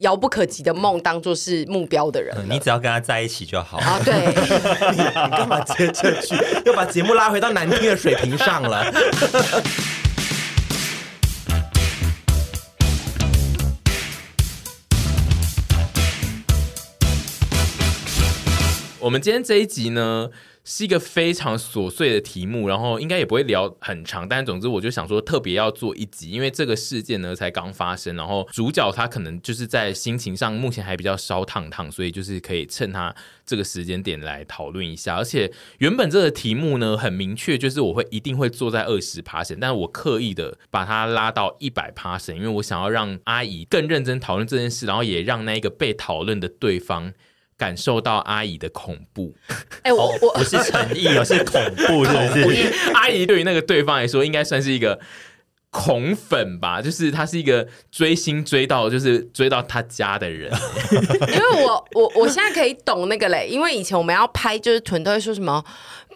遥不可及的梦当做是目标的人，你只要跟他在一起就好啊。对，你 你干嘛接这句？又把节目拉回到难听的水平上了。我们今天这一集呢，是一个非常琐碎的题目，然后应该也不会聊很长，但总之我就想说特别要做一集，因为这个事件呢才刚发生，然后主角他可能就是在心情上目前还比较烧烫烫，所以就是可以趁他这个时间点来讨论一下。而且原本这个题目呢很明确，就是我会一定会坐在二十趴，但是我刻意的把它拉到一百趴，因为我想要让阿姨更认真讨论这件事，然后也让那一个被讨论的对方。感受到阿姨的恐怖，哎、欸，我我不是诚意，而是恐怖，是 阿姨对于那个对方来说，应该算是一个恐粉吧，就是他是一个追星追到，就是追到他家的人。因为我我我现在可以懂那个嘞，因为以前我们要拍，就是屯都会说什么。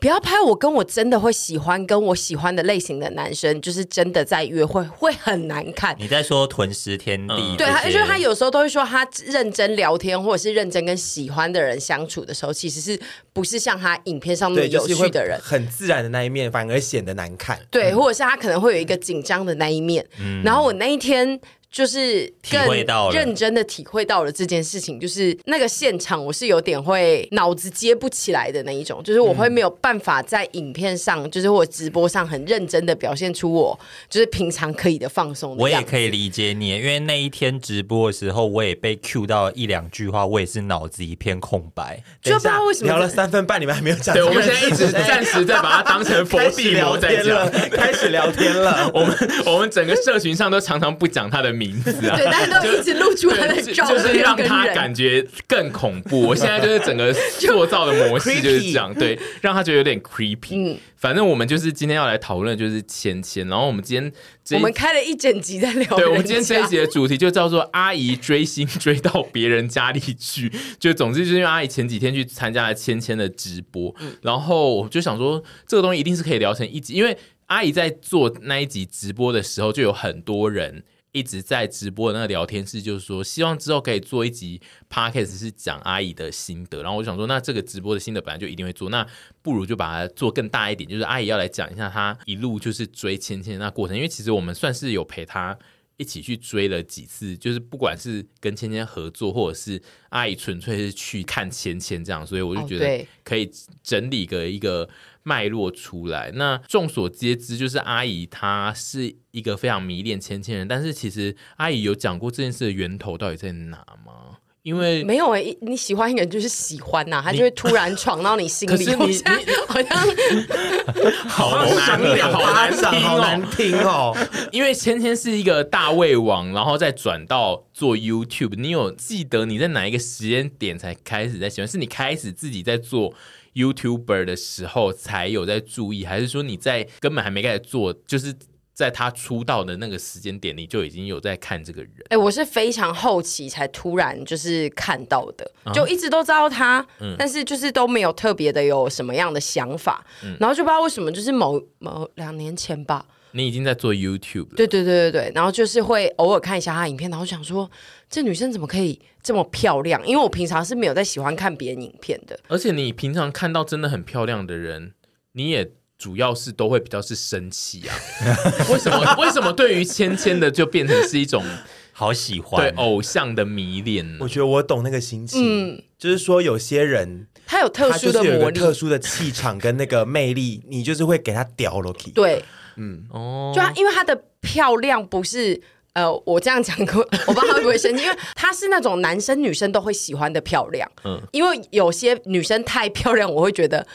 不要拍我跟我真的会喜欢跟我喜欢的类型的男生，就是真的在约会会很难看。你在说囤食天地？嗯、对，他就是他有时候都会说他认真聊天或者是认真跟喜欢的人相处的时候，其实是不是像他影片上那么有趣的人？就是、很自然的那一面反而显得难看。对，或者是他可能会有一个紧张的那一面。嗯、然后我那一天。就是更认真的体会到了这件事情，就是那个现场我是有点会脑子接不起来的那一种，就是我会没有办法在影片上，就是我直播上很认真的表现出我就是平常可以的放松。我也可以理解你，因为那一天直播的时候，我也被 cue 到一两句话，我也是脑子一片空白。就不知道为什么聊了三分半，你们还没有讲。对，我们现在一直暂时在把它当成佛地聊在讲，开始聊天了。我们 我们整个社群上都常常不讲他的名。名字啊，对，大家都一直露出他的照片，就是让他感觉更恐怖。我现在就是整个塑造的模式就是这样，对，让他觉得有点 creepy。嗯，反正我们就是今天要来讨论就是芊芊，然后我们今天我们开了一整集在聊，对，我们今天这一集的主题就叫做阿姨追星追到别人家里去。就总之就是因为阿姨前几天去参加了芊芊的直播，然后我就想说这个东西一定是可以聊成一集，因为阿姨在做那一集直播的时候就有很多人。一直在直播的那个聊天室，就是说希望之后可以做一集 podcast 是讲阿姨的心得。然后我就想说，那这个直播的心得本来就一定会做，那不如就把它做更大一点，就是阿姨要来讲一下她一路就是追芊芊那过程。因为其实我们算是有陪她一起去追了几次，就是不管是跟芊芊合作，或者是阿姨纯粹是去看芊芊这样，所以我就觉得可以整理个一个。脉络出来，那众所皆知，就是阿姨她是一个非常迷恋芊芊人，但是其实阿姨有讲过这件事的源头到底在哪吗？因为没有哎、欸，你喜欢一个人就是喜欢呐、啊，他就会突然闯到你心里，可是你你好像 好难听，好难听，好难听哦。因为芊芊是一个大胃王，然后再转到做 YouTube，你有记得你在哪一个时间点才开始在喜欢？是你开始自己在做？YouTuber 的时候才有在注意，还是说你在根本还没开始做，就是在他出道的那个时间点，你就已经有在看这个人？哎、欸，我是非常后期才突然就是看到的，就一直都知道他，嗯、但是就是都没有特别的有什么样的想法，嗯、然后就不知道为什么，就是某某两年前吧。你已经在做 YouTube 了，对对对对对，然后就是会偶尔看一下她影片，然后想说这女生怎么可以这么漂亮？因为我平常是没有在喜欢看别人影片的。而且你平常看到真的很漂亮的人，你也主要是都会比较是生气啊。为什么？为什么对于芊芊的就变成是一种 好喜欢对偶像的迷恋。我觉得我懂那个心情，嗯，就是说有些人他有特殊的魔力、特殊的气场跟那个魅力，你就是会给他屌了。对，嗯，哦，就他因为他的漂亮不是。呃，我这样讲过，我不知道他会不会生气，因为她是那种男生女生都会喜欢的漂亮。嗯，因为有些女生太漂亮，我会觉得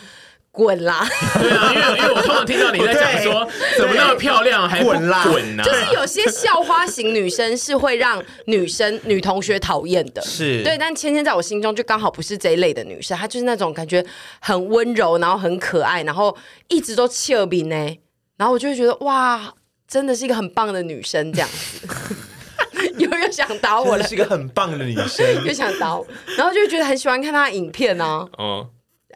滚啦。对啊，因为因为我通常听到你在讲 说怎么那么漂亮还滚啦滚呢？就是有些校花型女生是会让女生女同学讨厌的，是对。但芊芊在我心中就刚好不是这一类的女生，她就是那种感觉很温柔，然后很可爱，然后一直都俏皮呢。然后我就会觉得哇。真的是一个很棒的女生，这样子，又又想打我了，是一个很棒的女生，又想打我，然后就觉得很喜欢看她的影片啊，嗯，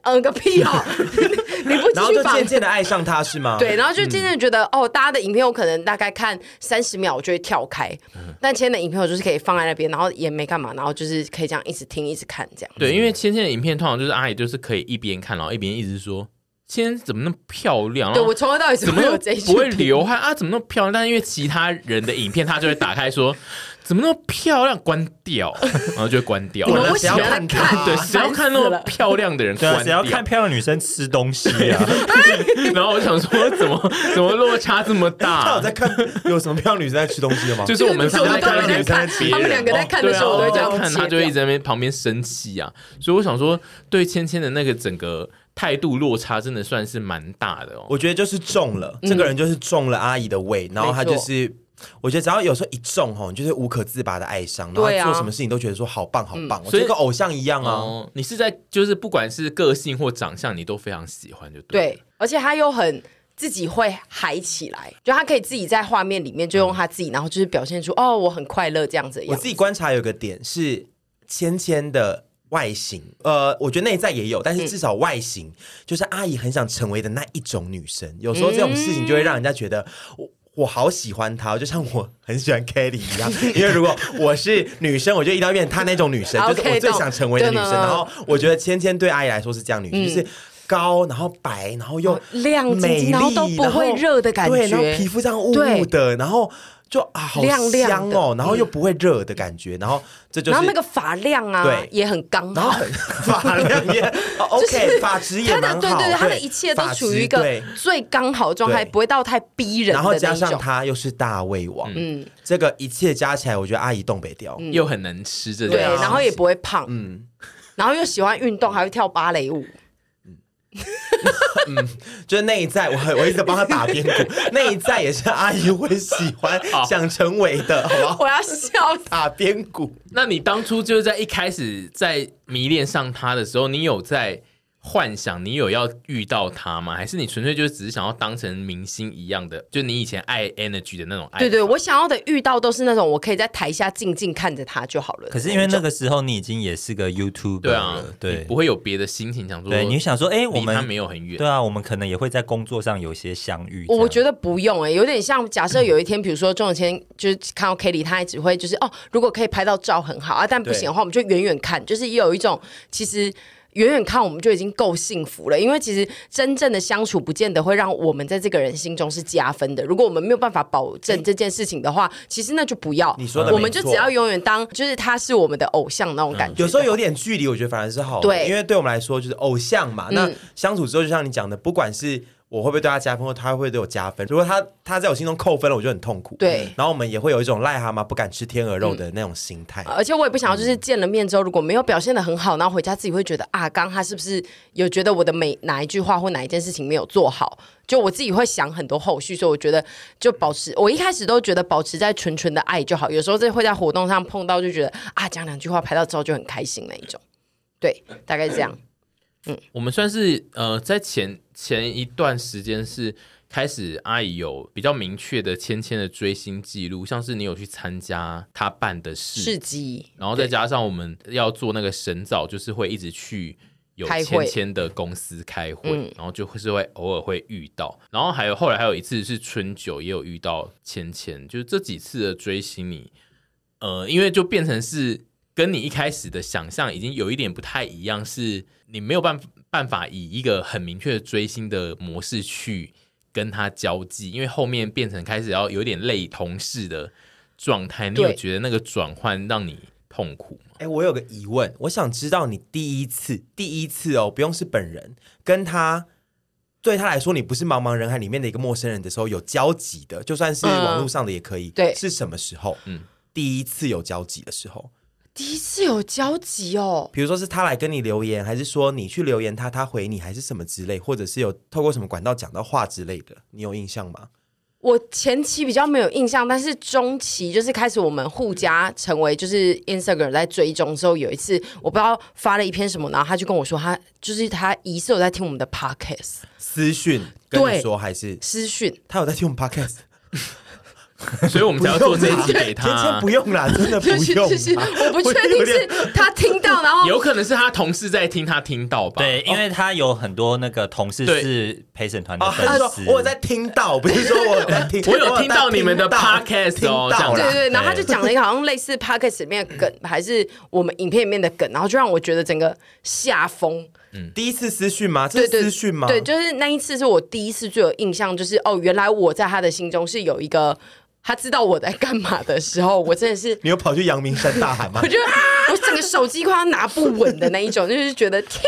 嗯个屁哦，你不继续然后就渐渐的爱上他是吗？对，然后就渐渐觉得、嗯、哦，大家的影片我可能大概看三十秒，我就会跳开，嗯、但芊芊的影片我就是可以放在那边，然后也没干嘛，然后就是可以这样一直听一直看这样。对，因为芊芊的影片通常就是阿姨就是可以一边看，然后一边一直说。今天怎么那么漂亮？对，我从头到尾怎么有这一不会流汗啊？怎么那么漂亮？但是因为其他人的影片，他就会打开说怎么那么漂亮，关掉，然后就会关掉。我喜欢看，对，谁要看那么漂亮的人？对，谁要看漂亮女生吃东西啊？然后我想说，怎么怎么落差这么大？他有在看有什么漂亮女生在吃东西的吗？就是我们在看女生在吃，他们两个在看的时候，我都会这样看，他就一直在那边旁边生气啊。所以我想说，对芊芊的那个整个。态度落差真的算是蛮大的哦，我觉得就是中了，嗯、这个人就是中了阿姨的胃，然后他就是，我觉得只要有时候一中吼，你就是无可自拔的爱上，然后做什么事情都觉得说好棒好棒，我觉得跟偶像一样啊、哦。你是在就是不管是个性或长相，你都非常喜欢就对，对，而且他又很自己会嗨起来，就他可以自己在画面里面就用他自己，嗯、然后就是表现出哦我很快乐这样子，样子。我自己观察有个点是芊芊的。外形，呃，我觉得内在也有，但是至少外形、嗯、就是阿姨很想成为的那一种女生。有时候这种事情就会让人家觉得我我好喜欢她，就像我很喜欢 Kelly 一样。因为如果我是女生，我就一定要变成她那种女生，就是我最想成为的女生。然后我觉得芊芊对阿姨来说是这样女生，就是高，然后白，然后又亮丽，然后都不会热的感觉，对，然后皮肤这样雾雾的，然后。就啊，好香哦，亮亮然后又不会热的感觉，嗯、然后这就是，然后那个发量啊，对，也很刚好，发量也 OK，发质也蛮好，对对对，他的一切都处于一个最刚好状态，不会到太逼人。然后加上他又是大胃王，嗯，这个一切加起来，我觉得阿姨东北调，嗯、又很能吃，这对，然后也不会胖，嗯，然后又喜欢运动，还会跳芭蕾舞。嗯，就是内在，我我一直帮他打边鼓，内在也是阿姨会喜欢、想成为的，好不好？我要笑打边鼓。那你当初就是在一开始在迷恋上他的时候，你有在？幻想你有要遇到他吗？还是你纯粹就是只是想要当成明星一样的？就你以前爱 energy 的那种爱？对对，我想要的遇到都是那种我可以在台下静静看着他就好了。可是因为那个时候你已经也是个 YouTuber，对啊，对，不会有别的心情想说。对，你想说，哎，我们没有很远，对啊，我们可能也会在工作上有些相遇。我觉得不用哎、欸，有点像假设有一天，比如说钟永谦就是看到 Kelly，他也只会就是哦，如果可以拍到照很好啊，但不行的话，我们就远远看，就是也有一种其实。远远看我们就已经够幸福了，因为其实真正的相处不见得会让我们在这个人心中是加分的。如果我们没有办法保证这件事情的话，欸、其实那就不要。你说的，我们就只要永远当就是他是我们的偶像那种感觉。有时候有点距离，我觉得反而是好的。对，因为对我们来说就是偶像嘛。那相处之后，就像你讲的，不管是。我会不会对他加分，或他会不会对我加分？如果他他在我心中扣分了，我就很痛苦。对，然后我们也会有一种癞蛤蟆不敢吃天鹅肉的那种心态。而且我也不想要，就是见了面之后，如果没有表现的很好，然后回家自己会觉得啊，刚他是不是有觉得我的每哪一句话或哪一件事情没有做好？就我自己会想很多后续，所以我觉得就保持。我一开始都觉得保持在纯纯的爱就好。有时候这会在活动上碰到，就觉得啊，讲两句话拍到之后就很开心那一种。对，大概是这样。嗯，我们算是呃，在前前一段时间是开始阿姨有比较明确的芊芊的追星记录，像是你有去参加她办的市市集，然后再加上我们要做那个神早，就是会一直去有芊芊的公司开会，然后就会是会偶尔会遇到，然后还有后来还有一次是春酒也有遇到芊芊，就是这几次的追星你，呃，因为就变成是。跟你一开始的想象已经有一点不太一样，是你没有办法办法以一个很明确的追星的模式去跟他交际，因为后面变成开始要有点类同事的状态，你有觉得那个转换让你痛苦吗？哎、欸，我有个疑问，我想知道你第一次，第一次哦，不用是本人，跟他对他来说，你不是茫茫人海里面的一个陌生人的时候有交集的，就算是网络上的也可以。嗯、对，是什么时候？嗯，第一次有交集的时候。第一次有交集哦，比如说是他来跟你留言，还是说你去留言他，他回你，还是什么之类，或者是有透过什么管道讲到话之类的，你有印象吗？我前期比较没有印象，但是中期就是开始我们互加成为就是 Instagram 在追踪之后，有一次我不知道发了一篇什么，然后他就跟我说他就是他疑似有在听我们的 Podcast 私讯跟你说还是私讯，他有在听我们 Podcast。所以我们才要做这一集给他。先不用啦，真的不用。我不确定是他听到，然后 有可能是他同事在听，他听到吧？对，因为他有很多那个同事是陪审团的粉丝。我在听到，不是说我在听，我有听到你们的 podcast 哦。对对对，然后他就讲了一个好像类似 podcast 里面的梗，还是我们影片里面的梗，然后就让我觉得整个下风。嗯，第一次私讯吗？这是私讯吗？对，就是那一次是我第一次最有印象，就是哦，原来我在他的心中是有一个。他知道我在干嘛的时候，我真的是 你有跑去阳明山大喊吗？我觉得我整个手机快要拿不稳的那一种，就是觉得天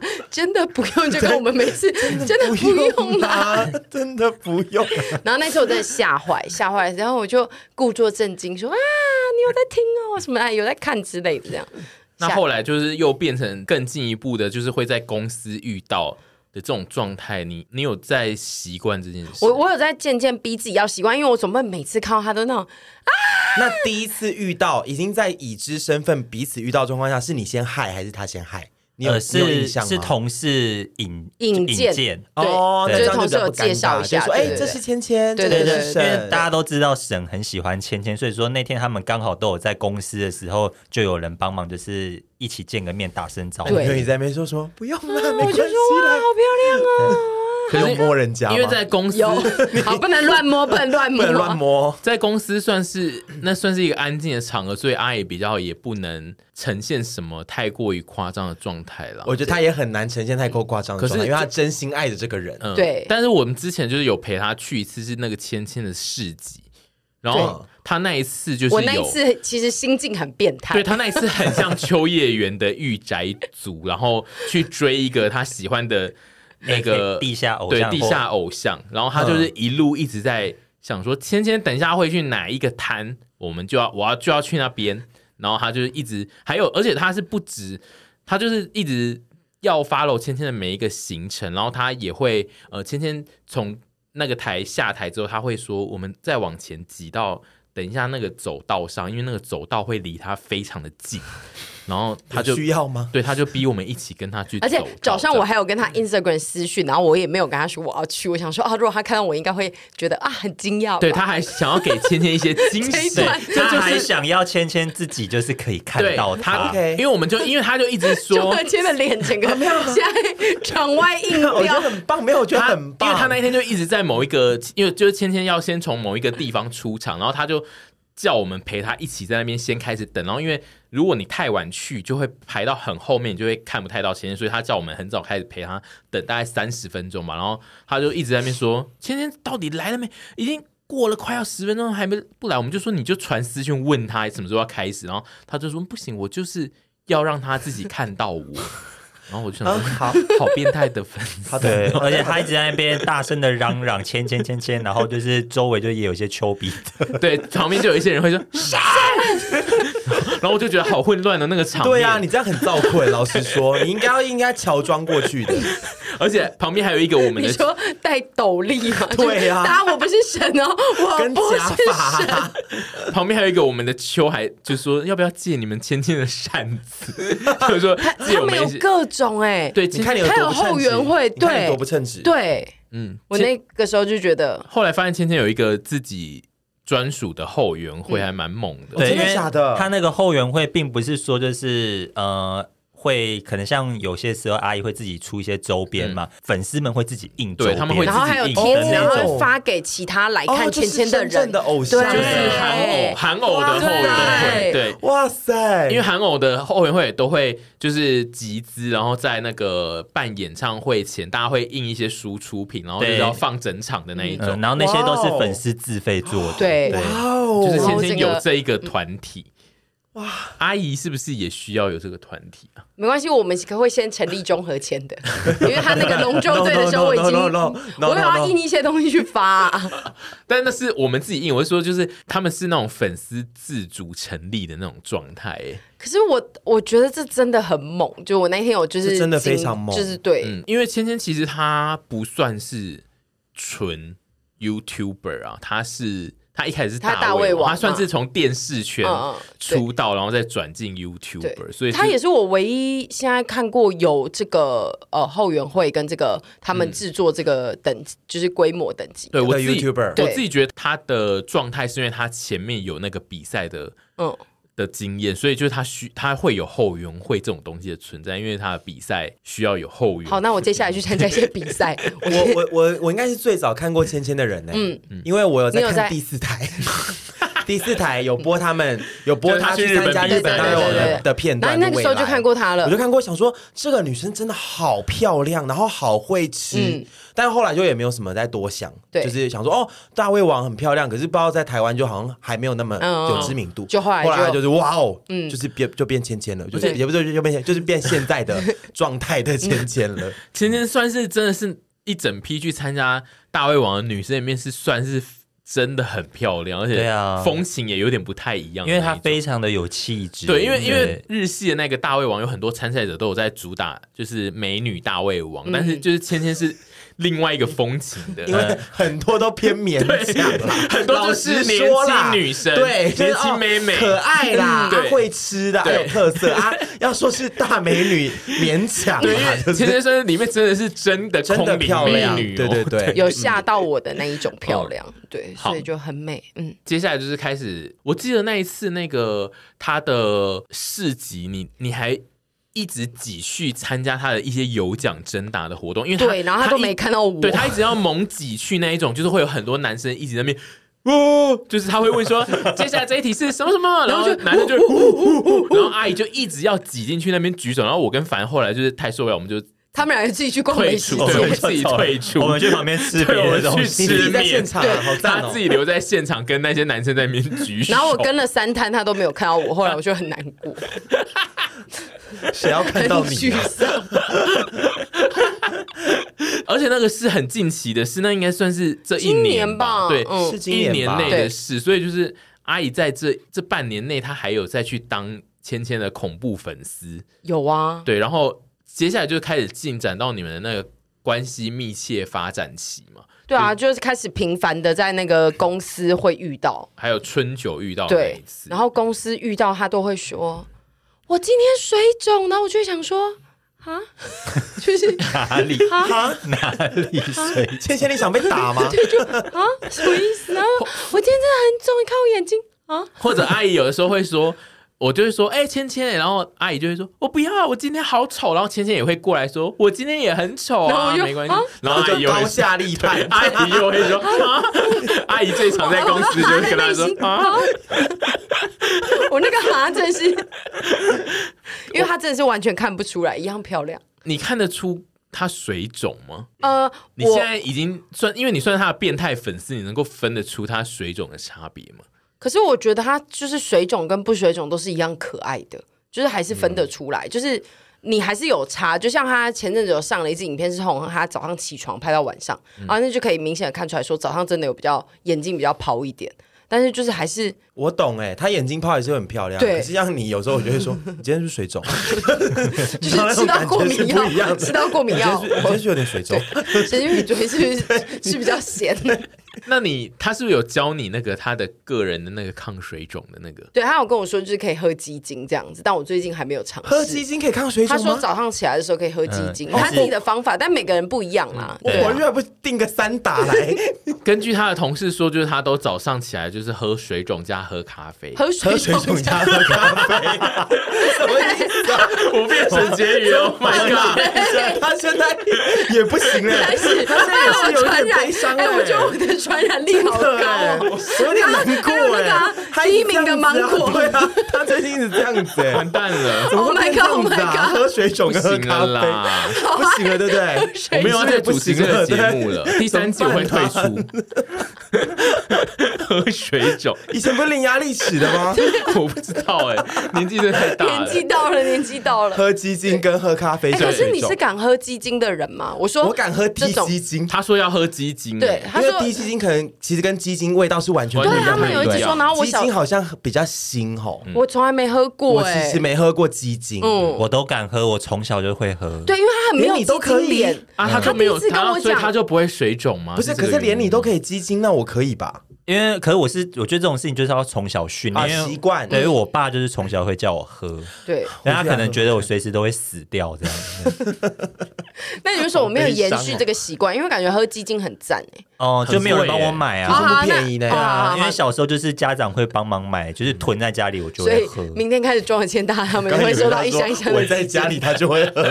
哪，真的不用，就跟我们每次真的不用啦，真的不用。然后那时候我真的吓坏，吓坏，然后我就故作镇静说啊，你有在听哦，什么啊，有在看之类的这样。那后来就是又变成更进一步的，就是会在公司遇到。的这种状态，你你有在习惯这件事？我我有在渐渐逼自己要习惯，因为我总不能每次看到他都那种啊。那第一次遇到，已经在已知身份彼此遇到状况下，是你先害还是他先嗨？你有是？是同事引引荐。哦，就是同事有介绍一下，说哎，这是芊芊，对对对，因为大家都知道沈很喜欢芊芊，所以说那天他们刚好都有在公司的时候，就有人帮忙，就是一起见个面，打声招呼。对，你在那边说说不用了，我就说哇，好漂亮啊。可以摸人家，因为在公司有 好不能乱摸，不能乱摸，不能乱摸。在公司算是那算是一个安静的场合，所以阿姨比较也不能呈现什么太过于夸张的状态了。我觉得他也很难呈现太过夸张的状态，可是因为他真心爱着这个人。嗯，对。但是我们之前就是有陪他去一次，是那个芊芊的市集，然后他那一次就是我那一次其实心境很变态，对他那一次很像秋叶原的御宅族，然后去追一个他喜欢的。那个地下偶像，对地下偶像，然后他就是一路一直在想说，芊芊等一下会去哪一个摊，我们就要我要就要去那边，然后他就是一直还有，而且他是不止，他就是一直要 follow 芊芊的每一个行程，然后他也会呃，芊芊从那个台下台之后，他会说我们再往前挤到等一下那个走道上，因为那个走道会离他非常的近。然后他就需要吗？对，他就逼我们一起跟他去。而且早上我还有跟他 Instagram 私讯，然后我也没有跟他说我要去。我想说啊，如果他看到我，应该会觉得啊很惊讶。对，他还想要给芊芊一些惊喜，他还想要芊芊自己就是可以看到他。因为我们就因为他就一直说，芊芊的脸整个 没有现在场外硬掉，我觉得很棒，没有我觉得很棒。因为他那一天就一直在某一个，因为就是芊芊要先从某一个地方出场，然后他就。叫我们陪他一起在那边先开始等，然后因为如果你太晚去，就会排到很后面，你就会看不太到芊芊，所以他叫我们很早开始陪他等，大概三十分钟吧。然后他就一直在那边说：“芊芊到底来了没？已经过了快要十分钟还没不来。”我们就说：“你就传私讯问他什么时候要开始。”然后他就说：“不行，我就是要让他自己看到我。” 然后我就想说，好。好变态的粉丝，对，而且他一直在那边大声的。嚷嚷“签签签签”，然后就是周围就也有一些丘比特，对，旁边就有一些人会说杀，然后我就觉得好混乱的那个场面。对啊，你这样很造困。老实说，你应该要应该乔装过去的，而且旁边还有一个我们的，你说戴斗笠嘛？对啊，当然我不是神哦，我不是神。旁边还有一个我们的秋，还就说要不要借你们芊芊的扇子？就是说他他们有各种哎，对，你看你有多后援会，对，多不称职，对，嗯，我那个时候就觉得，后来发现芊芊有一个自己专属的后援会，还蛮猛的，对，真的假的？他那个后援会并不是说就是呃。会可能像有些时候阿姨会自己出一些周边嘛，粉丝们会自己印周边，他们会，然后还有贴纸，然后发给其他来看芊芊的人的偶像，就是韩偶韩偶的后援会，对，哇塞，因为韩偶的后援会都会就是集资，然后在那个办演唱会前，大家会印一些输出品，然后就是要放整场的那一种，然后那些都是粉丝自费做的，对，哇哦，就是芊芊有这一个团体。哇，阿姨是不是也需要有这个团体啊？没关系，我们可会先成立综合签的，因为他那个龙舟队的时候，我已经我要印一些东西去发，但那是我们自己印。我是说，就是他们是那种粉丝自主成立的那种状态。可是我我觉得这真的很猛，就我那天有就是真的非常猛，就是对，嗯，因为芊芊其实她不算是纯 YouTuber 啊，他是。他一开始是大胃王，他算是从电视圈出道，然后再转进 YouTuber，所以他也是我唯一现在看过有这个呃后援会跟这个他们制作这个等就是规模等级。对我自己，我自己觉得他的状态是因为他前面有那个比赛的嗯的经验，所以就是他需他会有后援会这种东西的存在，因为他的比赛需要有后援。好，那我接下来去参加一些比赛。我我我我应该是最早看过芊芊的人呢，嗯，因为我有在看第四台。第四台有播他们 有播他去参加日本大胃王的片段，那个时候就看过他了。我就看过，想说这个女生真的好漂亮，然后好会吃。但后来就也没有什么再多想，就是想说哦，大胃王很漂亮，可是不知道在台湾就好像还没有那么有知名度。就后来后来就是哇哦，嗯，就是变就变芊芊了，就是也不是就变就是变现在的状态的芊芊了。芊芊算是真的是一整批去参加大胃王的女生里面是算是。真的很漂亮，而且风情也有点不太一样，因为她非常的有气质。对，因为因为日系的那个大胃王有很多参赛者都有在主打，就是美女大胃王，但是就是芊芊是。另外一个风情的，因为很多都偏勉强，很多都是年轻女生，对，年轻美美，可爱啦，会吃的，还有特色。啊。要说是大美女，勉强，对，因为芊芊说里面真的是真的真的漂亮，对对对，有吓到我的那一种漂亮，对，所以就很美。嗯，接下来就是开始，我记得那一次那个他的市集，你你还。一直继续参加他的一些有奖征答的活动，因为他对，然后他都没看到我，对他一直要猛挤去那一种，就是会有很多男生一直在那边，哦，就是他会问说，接下来这一题是什么什么，然后就男生就，然后阿姨就一直要挤进去那边举手，然后我跟凡后来就是太受不了，我们就他们两个自己去逛美食，对，自己退出，我们去旁边吃别的东西，去吃面，对，他自己留在现场跟那些男生在那边举手，然后我跟了三摊，他都没有看到我，后来我就很难过。谁要看到你啊？而且那个是很近期的事，那应该算是这一年吧？对，是一年内的事。所以就是阿姨在这这半年内，她还有再去当芊芊的恐怖粉丝。有啊，对。然后接下来就开始进展到你们的那个关系密切发展期嘛？对啊，就是开始频繁的在那个公司会遇到，还有春酒遇到对，然后公司遇到他都会说。我今天水肿，然后我就想说，啊，就是哪里啊？哪里水？芊芊，你想被打吗？对，就啊，什么意思？然后我今天真的很肿，你看我眼睛啊。或者阿姨有的时候会说，我就会说，哎，芊芊，然后阿姨就会说，我不要，我今天好丑。然后芊芊也会过来说，我今天也很丑啊，没关系。然后就高下立判，阿姨又会说，阿姨最常在公司就是跟他说 啊。我那个哈真是，因为他真的是完全看不出来，一样漂亮。你看得出他水肿吗？呃，你现在已经算，因为你算是他的变态粉丝，你能够分得出他水肿的差别吗？可是我觉得他就是水肿跟不水肿都是一样可爱的，就是还是分得出来，嗯、就是你还是有差。就像他前阵子有上了一支影片，是从他早上起床拍到晚上，嗯、然后那就可以明显的看出来说，早上真的有比较眼睛比较泡一点。但是就是还是我懂哎，他眼睛泡也是很漂亮。对，可是像你有时候我就会说，你今天是水肿？就是吃到过敏药，吃到过敏药，我今天是有点水肿。神经病嘴是不是是比较咸的？那你他是不是有教你那个他的个人的那个抗水肿的那个？对，他有跟我说就是可以喝鸡精这样子，但我最近还没有尝试。喝鸡精可以抗水肿吗？他说早上起来的时候可以喝鸡精，他自己的方法，但每个人不一样啦。我我越不定个三打来。根据他的同事说，就是他都早上起来就是喝水肿加喝咖啡，喝水肿加喝咖啡，什么意思啊？我变成结语 了，My God！他现在也不行了，他现在也是有点悲伤哎，我觉得我的传染力好高，我有点难过哎。第一名的芒果，对啊，他最近一直这样子，完蛋了，怎么会这样子啊？喝水肿跟喝咖啡，不行了，对。不对？我没有要再主持这个节目了，第三季我会退出。喝水肿，以前不是伶牙俐齿的吗？我不知道哎，年纪真的太大了，年纪到了，年纪到了。喝鸡精跟喝咖啡，可是你是敢喝鸡精的人吗？我说我敢喝低鸡精，他说要喝鸡精，对，他说低鸡精可能其实跟鸡精味道是完全不一样。他们有一集说，然后我鸡精好像比较腥吼，我从来没喝过，我其实没喝过鸡精，嗯，我都敢喝，我从小就会喝。对，因为他很没有鸡精脸啊，他就没有，他所以他就不会水肿吗？不是，可是连你都可以鸡精，那我可以吧？因为，可是我是我觉得这种事情就是要从小训练习惯。对，因为我爸就是从小会叫我喝，对，但他可能觉得我随时都会死掉这样。那你就说我没有延续这个习惯，因为感觉喝鸡精很赞哎。哦，就没有人帮我买啊，不便宜的啊。因为小时候就是家长会帮忙买，就是囤在家里，我就会喝。明天开始庄千大他们就会收到一箱一箱的。我在家里，他就会喝。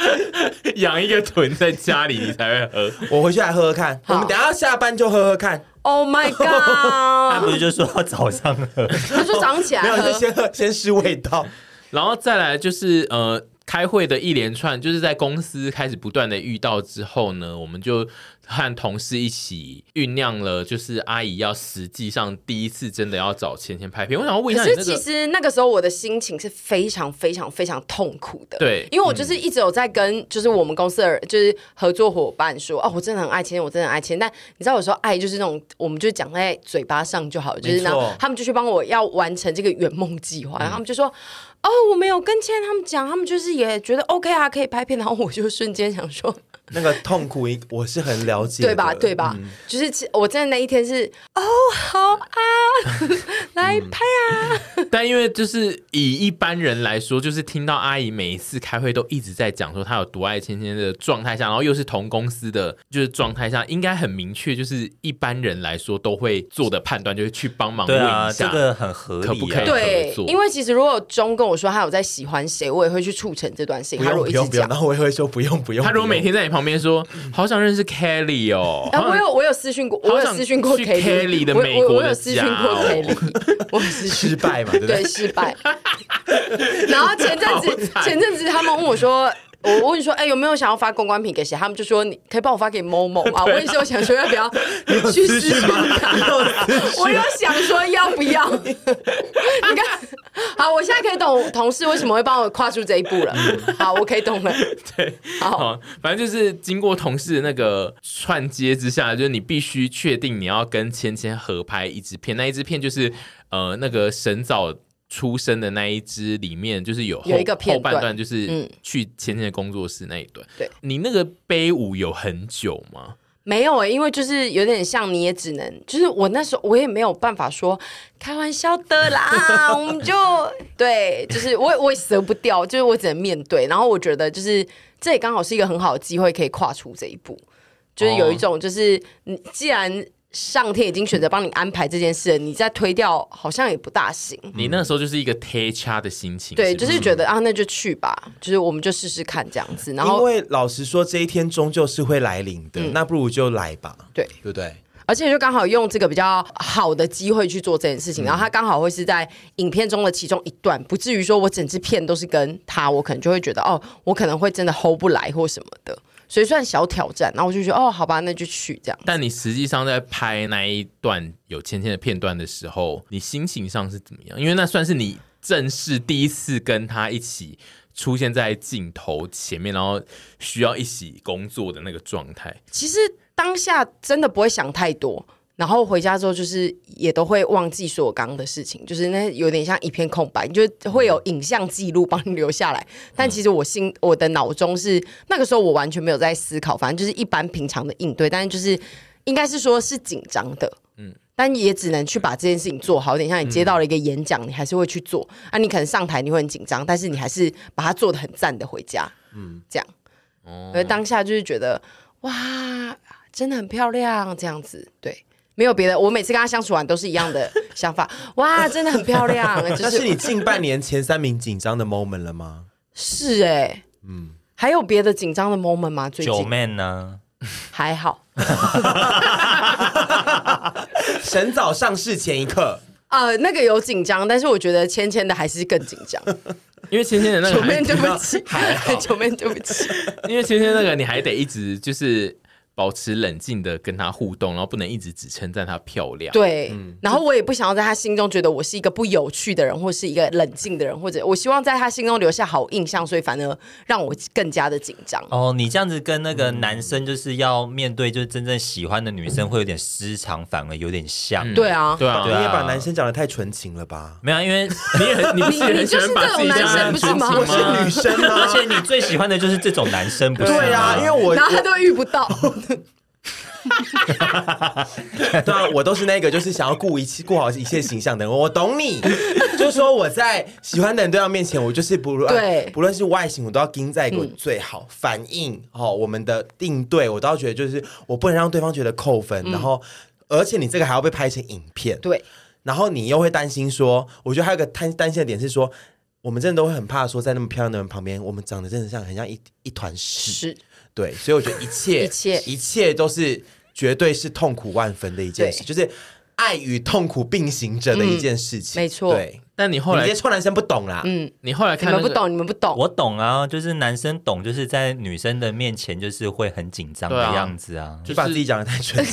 养一个囤在家里，你才会喝。我回去来喝喝看。我们等下下班就喝喝看。Oh my god！他不是就说要早上喝？他说早上起来喝，没有，先喝，先试味道，然后再来就是呃。开会的一连串，就是在公司开始不断的遇到之后呢，我们就和同事一起酝酿了，就是阿姨要实际上第一次真的要找芊芊拍片。我想要问一下，可是其实那个时候我的心情是非常非常非常痛苦的，对，因为我就是一直有在跟就是我们公司的就是合作伙伴说，哦，我真的很爱芊芊，我真的很爱千千。但你知道有时候爱就是那种，我们就讲在嘴巴上就好，就是然后他们就去帮我要完成这个圆梦计划，然后他们就说。哦，我没有跟千千他们讲，他们就是也觉得 OK 啊，可以拍片，然后我就瞬间想说，那个痛苦，我是很了解，对吧？对吧？嗯、就是我真的那一天是，哦，好啊，来拍啊！嗯、但因为就是以一般人来说，就是听到阿姨每一次开会都一直在讲说她有多爱芊芊的状态下，然后又是同公司的，就是状态下，应该很明确，就是一般人来说都会做的判断，就是去帮忙问一下，这个很合理，可不可以对，因为其实如果钟跟我说他有在喜欢谁，我也会去促成这段事情。他如果一直讲，然后我也会说不用不用。他如果每天在你旁边说，好想认识 Kelly 哦。我有我有私讯过，我有私讯过 Kelly 的美国的家。我是失败嘛？对，失败。然后前阵子前阵子他们问我说。我问你说，哎、欸，有没有想要发公关品给谁？他们就说，你可以帮我发给某某啊。我问你说，我想说要不要 去试试看？我有想说要不要？你看，好，我现在可以懂同事为什么会帮我跨出这一步了。好，我可以懂了。对，好，好，反正就是经过同事的那个串接之下，就是你必须确定你要跟芊芊合拍一支片，那一支片就是呃那个神早。出生的那一支里面，就是有后有一个后半段，就是去千千的工作室那一段。对，你那个背舞有很久吗？没有、欸，因为就是有点像，你也只能，就是我那时候我也没有办法说开玩笑的啦，我们就对，就是我我也舍不掉，就是我只能面对。然后我觉得就是这也刚好是一个很好的机会，可以跨出这一步，就是有一种就是你既然。上天已经选择帮你安排这件事，你再推掉好像也不大行。你那时候就是一个贴掐的心情，对，就是觉得啊，那就去吧，就是我们就试试看这样子。然后，因为老实说，这一天终究是会来临的，那不如就来吧，对，对不对？而且就刚好用这个比较好的机会去做这件事情，然后他刚好会是在影片中的其中一段，不至于说我整支片都是跟他，我可能就会觉得哦，我可能会真的 hold 不来或什么的。所以算小挑战，然后我就觉得哦，好吧，那就去这样。但你实际上在拍那一段有芊芊的片段的时候，你心情上是怎么样？因为那算是你正式第一次跟他一起出现在镜头前面，然后需要一起工作的那个状态。其实当下真的不会想太多。然后回家之后，就是也都会忘记所有刚刚的事情，就是那有点像一片空白，就会有影像记录帮你留下来。但其实我心我的脑中是那个时候我完全没有在思考，反正就是一般平常的应对。但是就是应该是说是紧张的，嗯，但也只能去把这件事情做好。有点像你接到了一个演讲，嗯、你还是会去做。啊，你可能上台你会很紧张，但是你还是把它做的很赞的回家，嗯，这样。哦，而当下就是觉得哇，真的很漂亮，这样子，对，没有别的。我每次跟他相处完都是一样的想法，哇，真的很漂亮。就是、那是你近半年前三名紧张的 moment 了吗？是哎、欸，嗯，还有别的紧张的 moment 吗？最近九妹呢？还好，神早上市前一刻，呃，那个有紧张，但是我觉得芊芊的还是更紧张，因为芊芊的那个九妹对不起，还九妹对不起，因为芊芊那个你还得一直就是。保持冷静的跟他互动，然后不能一直只称赞他漂亮。对，嗯、然后我也不想要在他心中觉得我是一个不有趣的人，或是一个冷静的人，或者我希望在他心中留下好印象，所以反而让我更加的紧张。哦，你这样子跟那个男生就是要面对，就是真正喜欢的女生，会有点失常，反而有点像。对啊，对啊，你也把男生讲的太纯情了吧？没有，因为你也很，你就是很喜欢把自己讲得很纯情吗？我是女生啊，而且你最喜欢的就是这种男生，不是？对啊，因为我然后他都遇不到。对啊，我都是那个就是想要顾一切、顾好一切形象的人。我懂你，就是说我在喜欢的人对象面前，我就是不论对、啊、不论是外形，我都要盯在一个最好、嗯、反应哦。我们的应对，我都要觉得就是我不能让对方觉得扣分。嗯、然后，而且你这个还要被拍成影片，对。然后你又会担心说，我觉得还有个担担心的点是说，我们真的都会很怕说，在那么漂亮的人旁边，我们长得真的像很像一一团屎。对，所以我觉得一切 一切一切都是绝对是痛苦万分的一件事，就是爱与痛苦并行着的一件事情。没错，对。但你后来，你这些臭男生不懂啦。嗯，你后来看，你们不懂，你们不懂。我懂啊，就是男生懂，就是在女生的面前，就是会很紧张的样子啊，就把自己讲的太纯。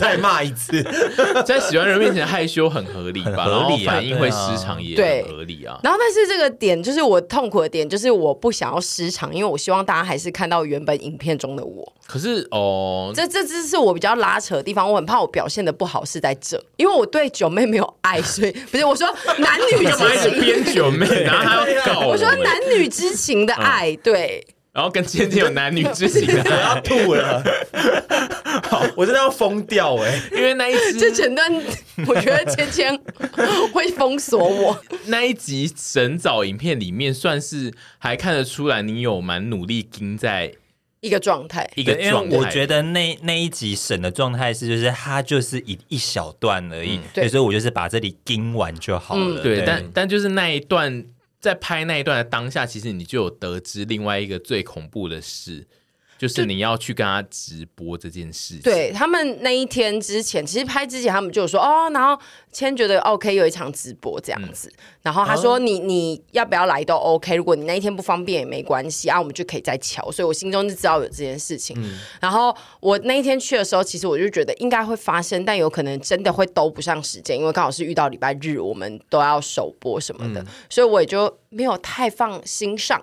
再骂一次，在喜欢人面前害羞很合理吧？合理，反应会失常也很合理啊。然后，但是这个点就是我痛苦的点，就是我不想要失常，因为我希望大家还是看到原本影片中的我。可是哦，这这这是我比较拉扯的地方，我很怕我表现的不好是在这，因为我对九妹没有爱，所以不是我说。男女之情，编九妹，然后还要告我。我说男女之情的爱，对。然后跟芊芊有男女之情的爱，要吐了。好，我真的要疯掉哎！因为那一集这整段，我觉得芊芊会封锁我。那一集神早影片里面，算是还看得出来你有蛮努力盯在。一个状态，一个状态。我觉得那那一集审的状态是，就是他就是一一小段而已，嗯、对，所以我就是把这里盯完就好了。嗯、对，对但但就是那一段，在拍那一段的当下，其实你就有得知另外一个最恐怖的事。就是你要去跟他直播这件事情。对，他们那一天之前，其实拍之前他们就有说哦，然后千觉得 OK 有一场直播这样子，嗯、然后他说你你要不要来都 OK，如果你那一天不方便也没关系啊，我们就可以再瞧。所以我心中就知道有这件事情。嗯、然后我那一天去的时候，其实我就觉得应该会发生，但有可能真的会兜不上时间，因为刚好是遇到礼拜日，我们都要首播什么的，嗯、所以我也就没有太放心上。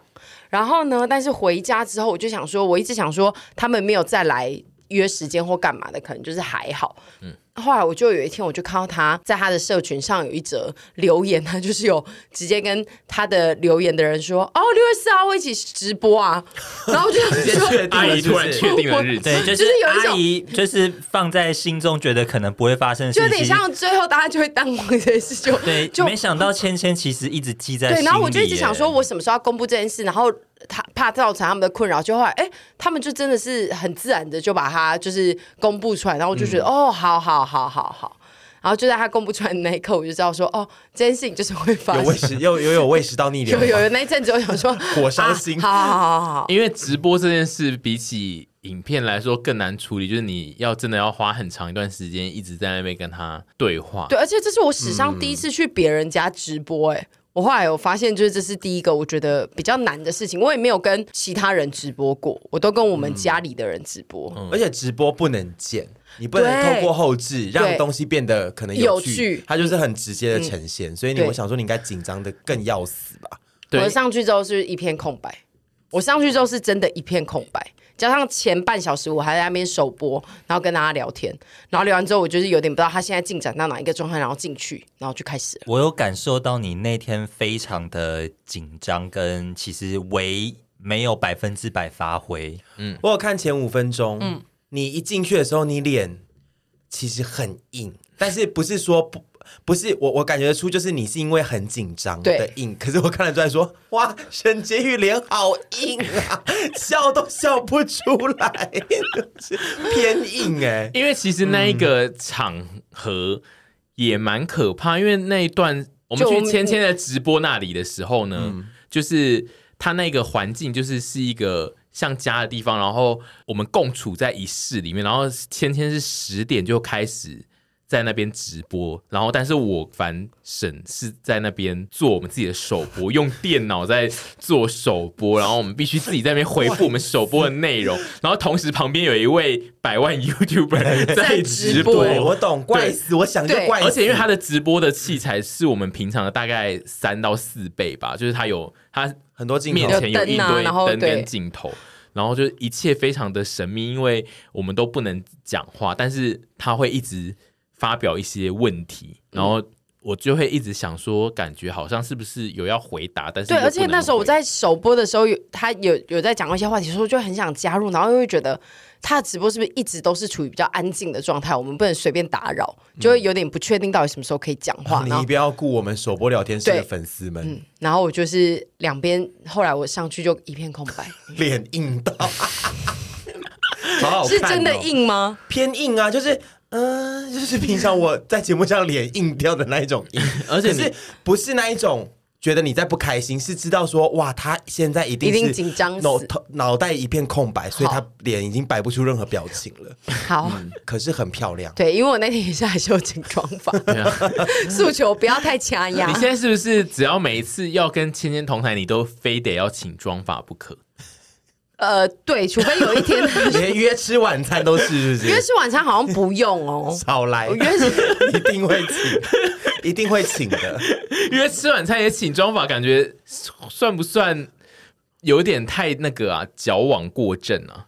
然后呢？但是回家之后，我就想说，我一直想说，他们没有再来约时间或干嘛的，可能就是还好。嗯。后来我就有一天，我就看到他在他的社群上有一则留言，他就是有直接跟他的留言的人说：“哦，六月四号我一起直播啊。” 然后我就直接确定阿姨突然确定了日子，对，就是有一种阿姨就是放在心中，觉得可能不会发生，就有点像最后大家就会淡忘这件事，就对，就没想到芊芊其实一直记在。对，然后我就一直想说，我什么时候要公布这件事？然后他怕造成他们的困扰，就后来哎，他们就真的是很自然的就把它就是公布出来，然后我就觉得、嗯、哦，好好好好好。然后就在他公布出来的那一刻，我就知道说，哦，这件事情就是会发生。有胃食，又又有胃食到逆流。有有有那一阵子，我想说，火伤心。好好好好好。因为直播这件事比起影片来说更难处理，就是你要真的要花很长一段时间一直在那边跟他对话。对，而且这是我史上第一次去别人家直播，哎、嗯，我后来有发现，就是这是第一个我觉得比较难的事情。我也没有跟其他人直播过，我都跟我们家里的人直播，嗯、而且直播不能剪。你不能透过后置让东西变得可能有趣，有趣它就是很直接的呈现。嗯、所以你，我想说，你应该紧张的更要死吧？我上去之后是一片空白，我上去之后是真的一片空白，加上前半小时我还在那边首播，然后跟大家聊天，然后聊完之后，我就是有点不知道他现在进展到哪一个状态，然后进去，然后就开始了。我有感受到你那天非常的紧张，跟其实唯没有百分之百发挥。嗯，我有看前五分钟，嗯。你一进去的时候，你脸其实很硬，但是不是说不。不是我，我感觉得出，就是你是因为很紧张的硬。可是我看得出来说，哇，沈婕妤脸好硬啊，笑都笑不出来，偏硬哎、欸。因为其实那一个场合也蛮可怕，嗯、因为那一段我们去芊芊的直播那里的时候呢，就，就是他那个环境就是是一个像家的地方，然后我们共处在一室里面，然后芊芊是十点就开始。在那边直播，然后但是我反沈是在那边做我们自己的首播，用电脑在做首播，然后我们必须自己在那边回复我们首播的内容，然后同时旁边有一位百万 YouTuber 在直播，我懂，怪死，我想就怪死，而且因为他的直播的器材是我们平常的大概三到四倍吧，就是他有他很多镜头，面前有一堆灯跟镜头，然后就一切非常的神秘，因为我们都不能讲话，但是他会一直。发表一些问题，然后我就会一直想说，感觉好像是不是有要回答，但是对，而且那时候我在首播的时候，有他有有在讲一些话题，所以我就很想加入，然后又会觉得他的直播是不是一直都是处于比较安静的状态，我们不能随便打扰，就会有点不确定到底什么时候可以讲话。嗯、你不要顾我们首播聊天室的粉丝们。嗯，然后我就是两边，后来我上去就一片空白，脸硬到，好好看哦、是真的硬吗？偏硬啊，就是。嗯，就是平常我在节目上脸硬掉的那一种硬，而且是不是那一种觉得你在不开心，是知道说哇，他现在一定是紧张，脑脑袋一片空白，所以他脸已经摆不出任何表情了。好，嗯，可是很漂亮。对，因为我那天也是还修整妆发，诉求不要太掐压。你现在是不是只要每一次要跟芊芊同台，你都非得要请妆发不可？呃，对，除非有一天 连约吃晚餐都是，是不是？约吃晚餐好像不用哦，少来，约吃 一定会请，一定会请的。约吃晚餐也请妆法，感觉算不算有点太那个啊？矫枉过正啊？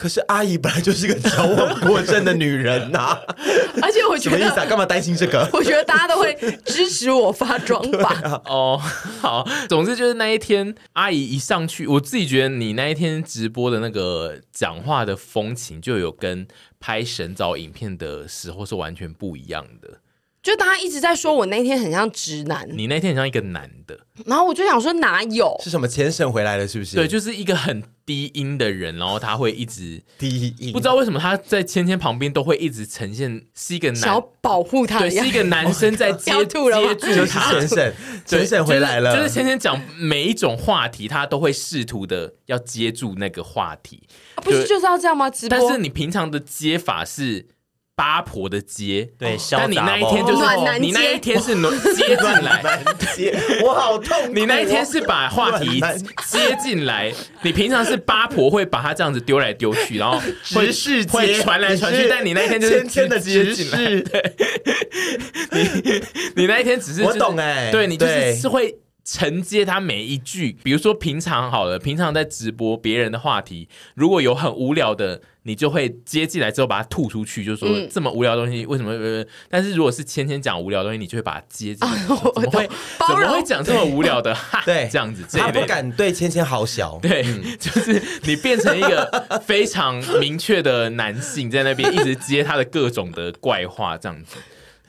可是阿姨本来就是个矫枉过正的女人呐、啊，而且我觉得什么意思啊？干嘛担心这个？我觉得大家都会支持我发妆发、啊、哦。好，总之就是那一天，阿姨一上去，我自己觉得你那一天直播的那个讲话的风情，就有跟拍神早影片的时候是完全不一样的。就大家一直在说我那天很像直男，你那天很像一个男的，然后我就想说哪有？是什么前省回来了是不是？对，就是一个很低音的人，然后他会一直低音，不知道为什么他在芊芊旁边都会一直呈现是一个男，想要保护他，对，是一个男生在 接接住他。回来了，就是芊芊讲每一种话题，他都会试图的要接住那个话题，啊、不是就是要这样吗？直播，但是你平常的接法是。八婆的接，对，但你那一天就是你那一天是接进来，接我好痛。你那一天是把话题接进来，你平常是八婆会把它这样子丢来丢去，然后会是会传来传去，但你那一天就是真的接进来。对，你你那一天只是我懂哎，对你就是是会承接他每一句，比如说平常好了，平常在直播别人的话题，如果有很无聊的。你就会接进来之后把它吐出去，就说这么无聊的东西为什么？嗯、但是如果是芊芊讲无聊的东西，你就会把它接进来。啊、怎么会怎么会讲这么无聊的？对，这样子，他不敢对芊芊好小。对，嗯、就是你变成一个非常明确的男性，在那边一直接他的各种的怪话，这样子。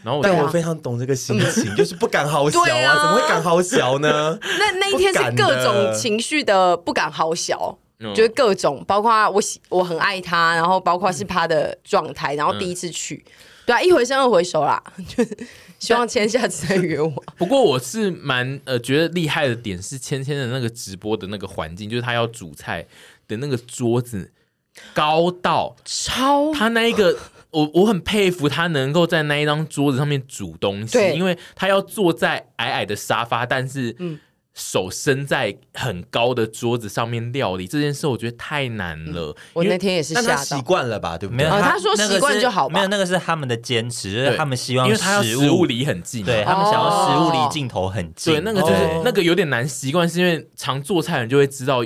然后我，但我非常懂这个心情，就是不敢好小啊，啊怎么会敢好小呢？那那一天是各种情绪的不敢好小。就是各种，包括我喜我很爱他，然后包括是他的状态，然后第一次去，嗯、对啊，一回生二回熟啦，就希望芊下次再约我。不过我是蛮呃觉得厉害的点是芊芊的那个直播的那个环境，就是他要煮菜的那个桌子高到超，他那一个我我很佩服他能够在那一张桌子上面煮东西，因为他要坐在矮矮的沙发，但是嗯。手伸在很高的桌子上面料理这件事，我觉得太难了。嗯、我那天也是吓到，习惯了吧？对不对？没有，他，他说习惯就好吧。没有，那个是他们的坚持，就是他们希望，因为他要食物离很近，对他们想要食物离镜头很近。对，那个就是、哦、那个有点难习惯，是因为常做菜的人就会知道。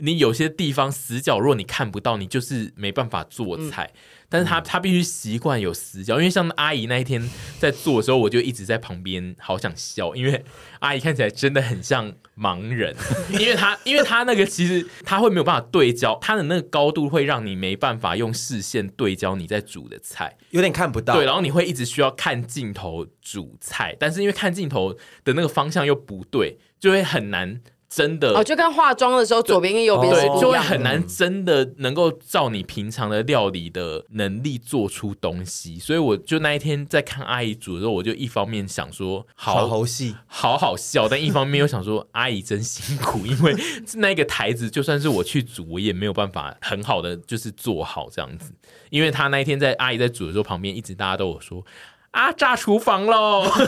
你有些地方死角，如果你看不到，你就是没办法做菜。嗯但是他他必须习惯有死角，因为像阿姨那一天在做的时候，我就一直在旁边，好想笑，因为阿姨看起来真的很像盲人，因为他因为他那个其实他会没有办法对焦，他的那个高度会让你没办法用视线对焦你在煮的菜，有点看不到。对，然后你会一直需要看镜头煮菜，但是因为看镜头的那个方向又不对，就会很难。真的哦，就跟化妆的时候左边跟右边对，就会很难真的能够照你平常的料理的能力做出东西，所以我就那一天在看阿姨煮的时候，我就一方面想说好好戏，好好笑，但一方面又想说 阿姨真辛苦，因为那个台子就算是我去煮，我也没有办法很好的就是做好这样子，因为他那一天在阿姨在煮的时候，旁边一直大家都有说。啊！炸厨房喽！可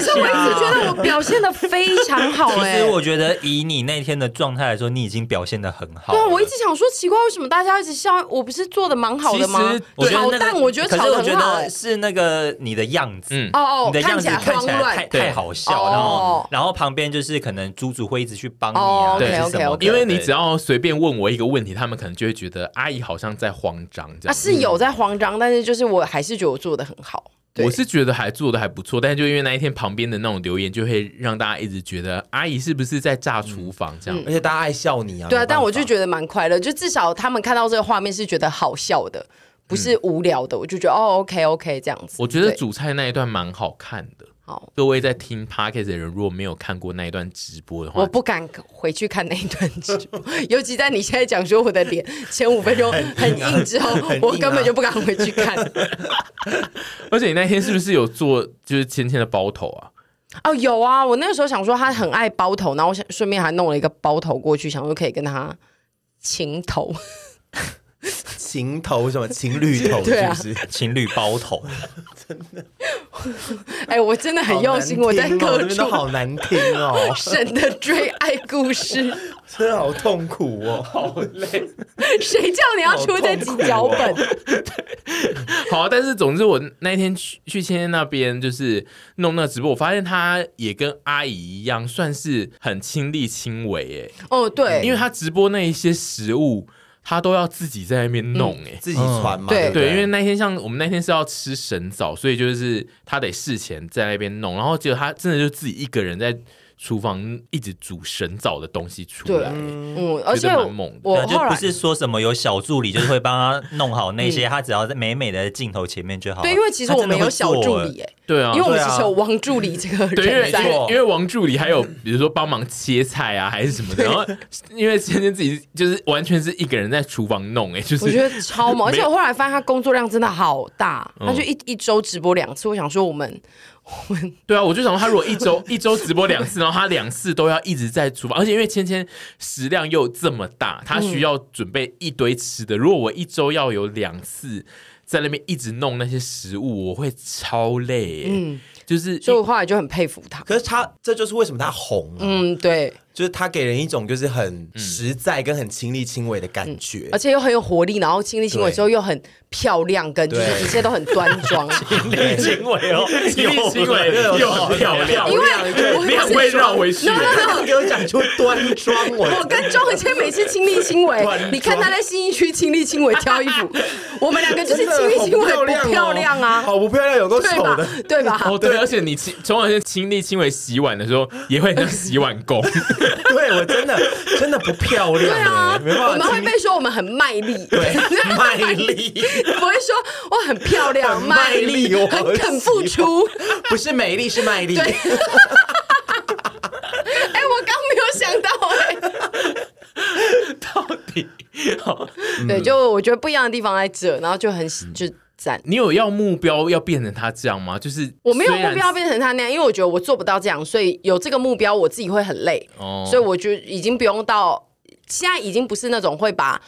是我一直觉得我表现的非常好哎。其实我觉得以你那天的状态来说，你已经表现的很好。对啊，我一直想说奇怪，为什么大家一直笑？我不是做的蛮好的吗？炒蛋我觉得炒的很好，是那个你的样子，哦哦，你的样子看起来太太好笑，然后然后旁边就是可能猪猪会一直去帮你啊，对，OK OK。因为你只要随便问我一个问题，他们可能就会觉得阿姨好像在慌张这样。啊，是有在慌张，但是就是我还是觉得我做的很好。我是觉得还做的还不错，但是就因为那一天旁边的那种留言，就会让大家一直觉得阿姨是不是在炸厨房这样，嗯，而且大家爱笑你啊。对啊，但我就觉得蛮快乐，就至少他们看到这个画面是觉得好笑的，不是无聊的，嗯，我就觉得哦，OK OK 这样子。我觉得煮菜那一段蛮好看的。好，各位在听 Podcast 的人，如果没有看过那一段直播的话，我不敢回去看那一段直播，尤其在你现在讲说我的脸前五分钟 很硬之后，啊、我根本就不敢回去看。而且你那天是不是有做就是芊芊的包头啊？哦，有啊，我那个时候想说他很爱包头，然后我想顺便还弄了一个包头过去，想说可以跟他情头。情头什么情侣头是不是？啊、情侣包头，真的。哎、欸，我真的很用心，哦、我在各处好难听哦。神的追爱故事，真的好痛苦哦，好累。谁叫你要出这几脚本？好、但是总之我那天去去芊芊那边，就是弄那个直播，我发现他也跟阿姨一样，算是很亲力亲为。哎，哦，对，因为他直播那一些食物。他都要自己在那边弄哎、欸，自己传嘛。对对，因为那天像我们那天是要吃神早，所以就是他得事前在那边弄，然后结果他真的就自己一个人在。厨房一直煮神早的东西出来，嗯，而且蛮猛的。我就不是说什么有小助理，就是会帮他弄好那些，他只要在美美的镜头前面就好。对，因为其实我们有小助理，哎，对啊，因为我们其实有王助理这个 人在，因为王助理还有比如说帮忙切菜啊，还是什么的。然后因为芊芊自己就是完全是一个人在厨房弄，哎，就是我觉得超猛。而且我后来发现他工作量真的好大，他就一一周直播两次。我想说我们。对啊，我就想说，他如果一周 一周直播两次，然后他两次都要一直在厨房，而且因为芊芊食量又这么大，他需要准备一堆吃的。如果我一周要有两次在那边一直弄那些食物，我会超累。嗯，就是所以我后来就很佩服他。可是他这就是为什么他红啊。嗯，对。就是他给人一种就是很实在跟很亲力亲为的感觉，嗯，而且又很有活力，然后亲力亲为之后又很漂亮，跟就是一切都很端庄。亲力亲为哦，亲力亲为又很漂亮，因为我两位绕回去，然后给我讲出端庄。我。跟庄文谦每次亲力亲为，你看他在新一区亲力亲为挑衣服，我们两个就是亲力亲为不漂亮啊，好不漂亮，有够丑的，对吧？哦，对，而且你亲庄文谦亲力亲为洗碗的时候，也会像洗碗工。对，我真的真的不漂亮。对啊，没办法，我们会被说我们很卖力，对，卖力，不会说我很漂亮，卖力，我很肯付出，不是美丽，是卖力。哎，我刚没有想到，哎，到底好，对，就我觉得不一样的地方在这，然后就很就。你有要目标要变成他这样吗？就是我没有目标要变成他那样，因为我觉得我做不到这样，所以有这个目标我自己会很累。哦，所以我就已经不用到现在，已经不是那种会把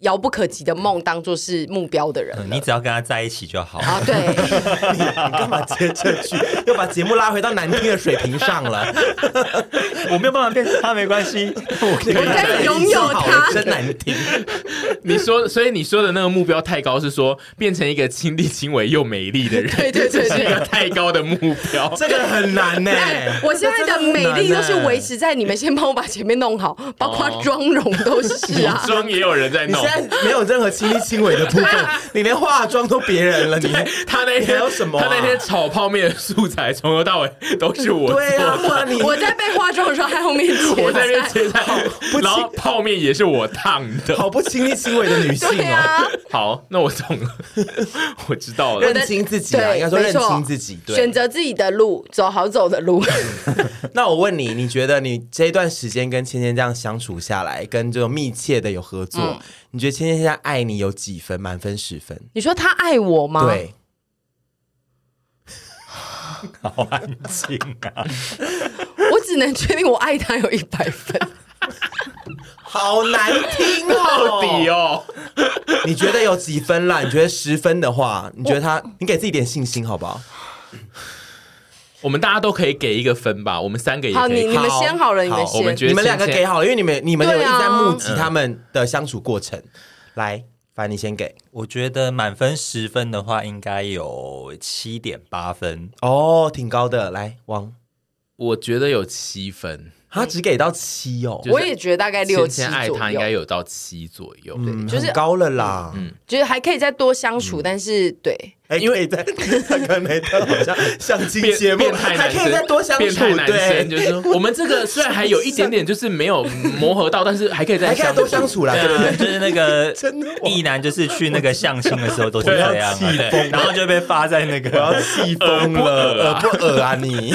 遥不可及的梦当做是目标的人、嗯，你只要跟他在一起就好啊。对，你你干嘛接这句？又把节目拉回到难听的水平上了。我没有办法变成他，没关系，我可以拥有他。真难听。你说，所以你说的那个目标太高，是说变成一个亲力亲为又美丽的人？对对对，对，是一个太高的目标，这个很难呢。我现在的美丽都是维持在你们先帮我把前面弄好，包括妆容都是啊。妆也有人在弄。没有任何亲力亲为的部分，你连化妆都别人了。你他那天有什么？他那天炒泡面的素材从头到尾都是我。对啊，你 我在被化妆的时候还后面切，我在那边切菜，然后泡面也是我烫的，好不亲力亲为的女性哦。好，那我懂了，我知道了，认清自己啊，应该说认清自己，选择自己的路，走好走的路。那我问你，你觉得你这一段时间跟芊芊这样相处下来，跟这种密切的有合作？你觉得芊芊现在爱你有几分？满分十分？你说他爱我吗？对，好安静啊！我只能确定我爱他有一百分，好难听哦！到底哦？你觉得有几分啦？你觉得十分的话，你觉得他？你给自己点信心好不好？我们大家都可以给一个分吧，我们三个也可以。好，你你们先好了，你们先。我们觉得你们两个给好了，因为你们你们有一直在目击他们的相处过程。来，凡你先给。我觉得满分十分的话，应该有七点八分哦，挺高的。来，王，我觉得有七分。他只给到七哦，我也觉得大概六七左右。爱他应该有到七左右，对，就是高了啦。嗯，就是还可以再多相处，但是对，因为在 他跟梅特好像 相亲节目，还可以再多相处。对，就是 我们这个虽然还有一点点就是没有磨合到，但是还可以再多相处啦。对，就是那个异男，就是去那个相亲的时候都是这样，然后就被发在那个，我要气疯了，恶不恶啊你？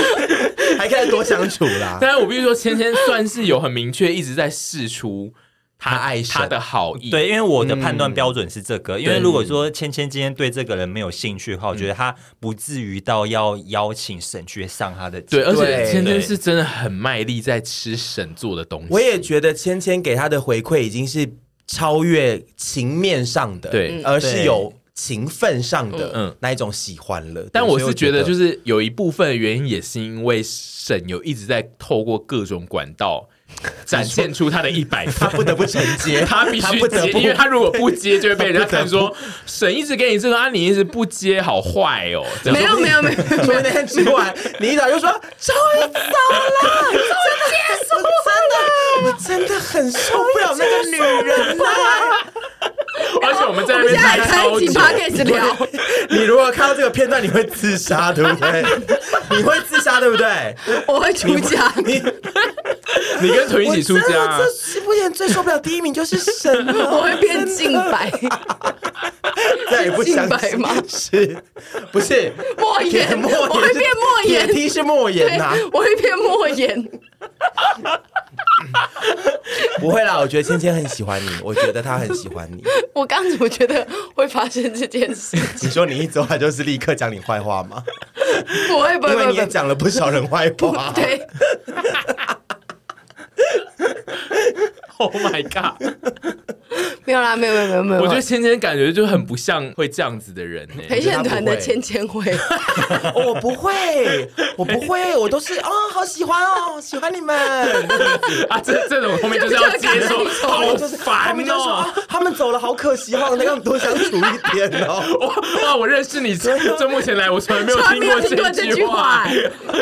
还可以多相处啦，但是我必须说，芊芊算是有很明确一直在试出他爱他的好意。对，因为我的判断标准是这个。嗯、因为如果说芊芊今天对这个人没有兴趣的话，嗯、我觉得他不至于到要邀请沈去上他的。对，而且芊芊是真的很卖力在吃沈做的东西。我也觉得芊芊给他的回馈已经是超越情面上的，对，而是有。情分上的嗯那一种喜欢了，嗯、但我是觉得就是有一部分的原因也是因为沈有一直在透过各种管道 展现出他的一百分，他不得不承接，他必须接，因为他如果不接就会被人家看说 沈一直给你这个啊，你一直不接，好坏哦。没有没有没有，昨天吃完，你一早就说终于走了，终于结束，真的，我真的很受不了那个女人啊。而且我们在那边拍超级 podcast 聊，你如果看到这个片段，你会自杀，对不对？你会自杀，对不对？我会出家，你你跟屯一起出家。这是不演最受不了第一名就是神了，我会变净白，再也不想白吗？是，不是莫言？我会变莫言，T 是莫言呐，我会变莫言。不会啦，我觉得芊芊很喜欢你，我觉得她很喜欢你。我刚怎么觉得会发生这件事？你说你一走，他就是立刻讲你坏话吗？不会，不会，因为你也讲了不少人坏话。对。Oh my god！没有啦，没有没有没有没有。我觉得芊芊感觉就很不像会这样子的人呢。陪审团的芊芊会，我不会，我不会，我都是哦，好喜欢哦，喜欢你们啊！这这种后面就是要接受，好烦哦。他们走了，好可惜哦，能让我们多相处一点哦。哇，我认识你这目前来，我从来没有听过这句话，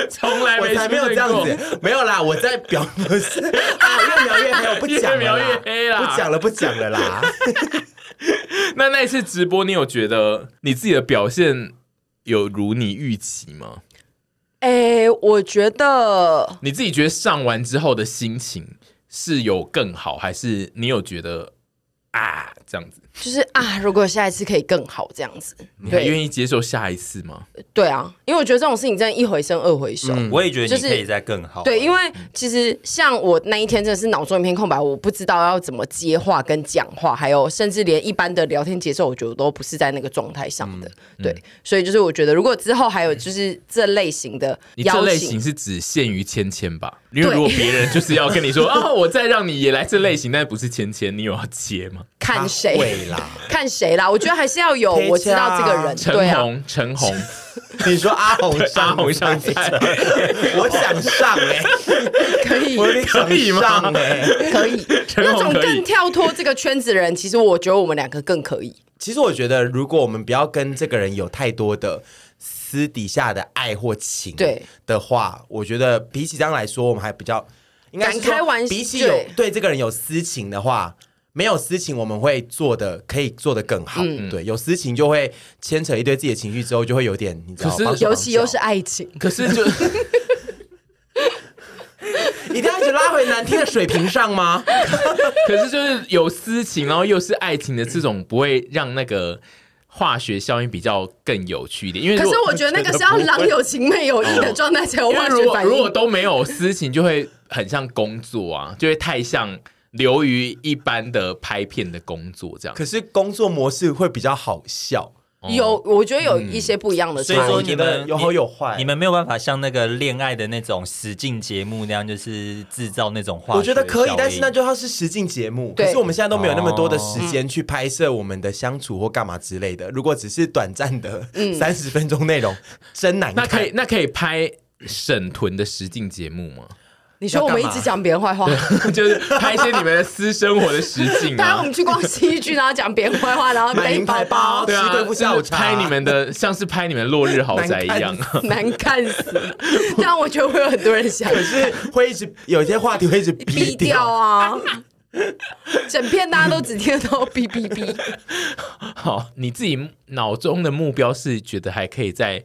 从来没没有这样子，没有啦，我在表的是啊，越描越黑，我不讲了，越描越黑啦，不讲了，不讲了啦。那那一次直播，你有觉得你自己的表现有如你预期吗？哎、欸，我觉得你自己觉得上完之后的心情是有更好，还是你有觉得啊这样子？就是啊，如果下一次可以更好，这样子，你还愿意接受下一次吗？对啊，因为我觉得这种事情真的一回生二回熟。嗯、我也觉得你可以再更好。对，因为其实像我那一天真的是脑中一片空白，我不知道要怎么接话跟讲话，还有甚至连一般的聊天节奏，我觉得都不是在那个状态上的。嗯、对，嗯、所以就是我觉得，如果之后还有就是这类型的邀请，你这类型是只限于芊芊吧？因为如果别人就是要跟你说啊，我再让你也来这类型，但不是芊芊，你有要接吗？看谁会啦，看谁啦？我觉得还是要有我知道这个人，陈对啊，红，陈红，你说阿红上阿红上菜，我想上哎，可以，我有点想上哎，可以。那种更跳脱这个圈子的人，其实我觉得我们两个更可以。其实我觉得，如果我们不要跟这个人有太多的私底下的爱或情，对的话，我觉得比起这样来说，我们还比较应该是说，开玩笑，比起有对这个人有私情的话。没有私情，我们会做的可以做的更好。嗯、对，有私情就会牵扯一堆自己的情绪，之后就会有点，你知道，可是尤其又是爱情，可是就 一定要一直拉回难听的水平上吗？可是就是有私情，然后又是爱情的这种，不会让那个化学效应比较更有趣一点。因为可是我觉得那个是要郎有情妹有意的状态才有化学反应。如果如果都没有私情，就会很像工作啊，就会太像。流于一般的拍片的工作这样，可是工作模式会比较好笑。有，我觉得有一些不一样的。所以说你们有好有坏，你们没有办法像那个恋爱的那种实境节目那样，就是制造那种话。我觉得可以，但是那就要是实境节目。可是我们现在都没有那么多的时间去拍摄我们的相处或干嘛之类的。如果只是短暂的 三十分钟内容，真难看。那可以，那可以拍沈屯的实境节目吗？你说我们一直讲别人坏话，就是拍一些你们的私生活的实境。当然我们去逛西剧，然后讲别人坏话，然后买名牌包，对啊，拍你们的像是拍你们落日豪宅一样，难看 死了。但我觉得会有很多人想，可是会一直有些话题会一直 哔掉啊。整片大家都只听得到哔哔哔。好，你自己脑中的目标是觉得还可以再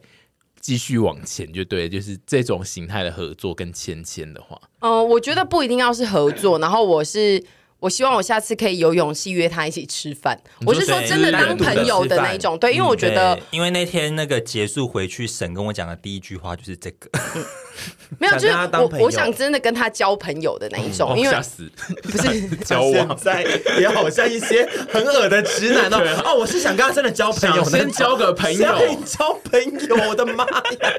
继续往前就对，就是这种形态的合作跟签签的话，嗯、呃，我觉得不一定要是合作，然后我是。我希望我下次可以有勇气约他一起吃饭。我是说真的当朋友的那种，对，因为我觉得，因为那天那个结束回去，沈跟我讲的第一句话就是这个，没有，就是我我想真的跟他交朋友的那一种，因为不是 交往，在也好像一些很恶的直男哦。哦，我是想跟他真的交朋友，先交个朋友，交朋友，我的妈呀，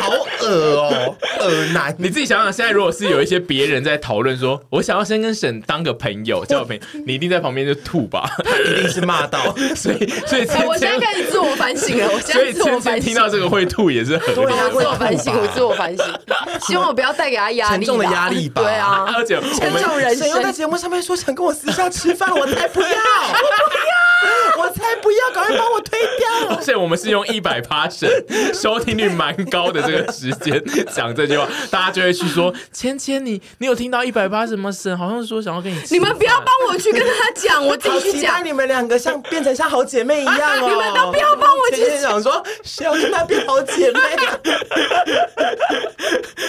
好恶哦，恶男！你自己想想，现在如果是有一些别人在讨论说，我想要先跟沈当个朋友。有交朋友，你一定在旁边就吐吧？他一定是骂到，所以所以我现在开始自我反省了。我现在自我反省，听到这个会吐也是很自我反省，我自我反省，希望我不要带给他压力，沉重的压力吧？对啊，而且沉重人生。在节目上面说想跟我私下吃饭，我才不要，赶快把我推掉。而且我们是用一百趴审收听率蛮高的这个时间讲这句话，大家就会去说：芊芊，你你有听到一百趴什么审？好像说想要跟你你们。不要帮我去跟他讲，我自己去讲。你们两个像变成像好姐妹一样哦！你们都不要帮我去想，说是要跟他变好姐妹。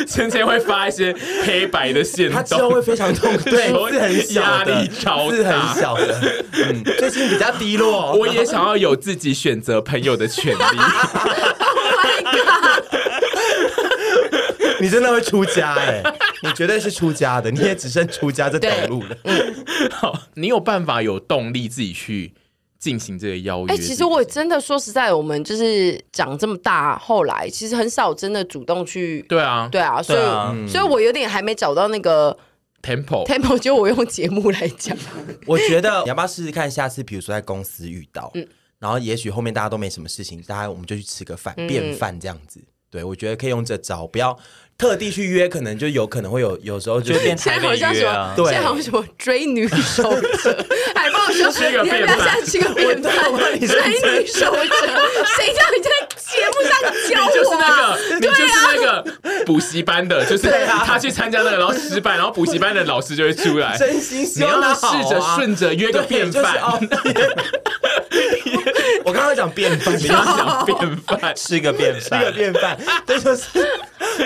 芊芊会发一些黑白的线，他之后会非常痛，对，是很小压力超大，是很小的。嗯，最近比较低落。我也想要有自己选择朋友的权利。Oh my god！你真的会出家哎？你绝对是出家的，你也只剩出家这条路了。好，你有办法有动力自己去进行这个邀约？哎、欸，其实我真的说实在，我们就是长这么大，后来其实很少真的主动去。对啊，对啊，所以，啊、所以我有点还没找到那个 tempo tempo。就我用节目来讲，我觉得你要不要试试看？下次比如说在公司遇到，嗯，然后也许后面大家都没什么事情，大家我们就去吃个饭，便饭这样子。嗯、对，我觉得可以用这招，不要。特地去约，可能就有可能会有，有时候就变台北约啊。对，现在好像什么追女手者，还帮 我说吃个便饭，吃个便饭，追女手者，谁叫你在节目上教我？你就是那个，你就是那个补习班的，就是他去参加那个，然后失败，然后补习班的老师就会出来，真心你要试着顺着约个便饭。我刚刚讲便饭，你要讲便饭，吃个便饭，吃个便饭，这就是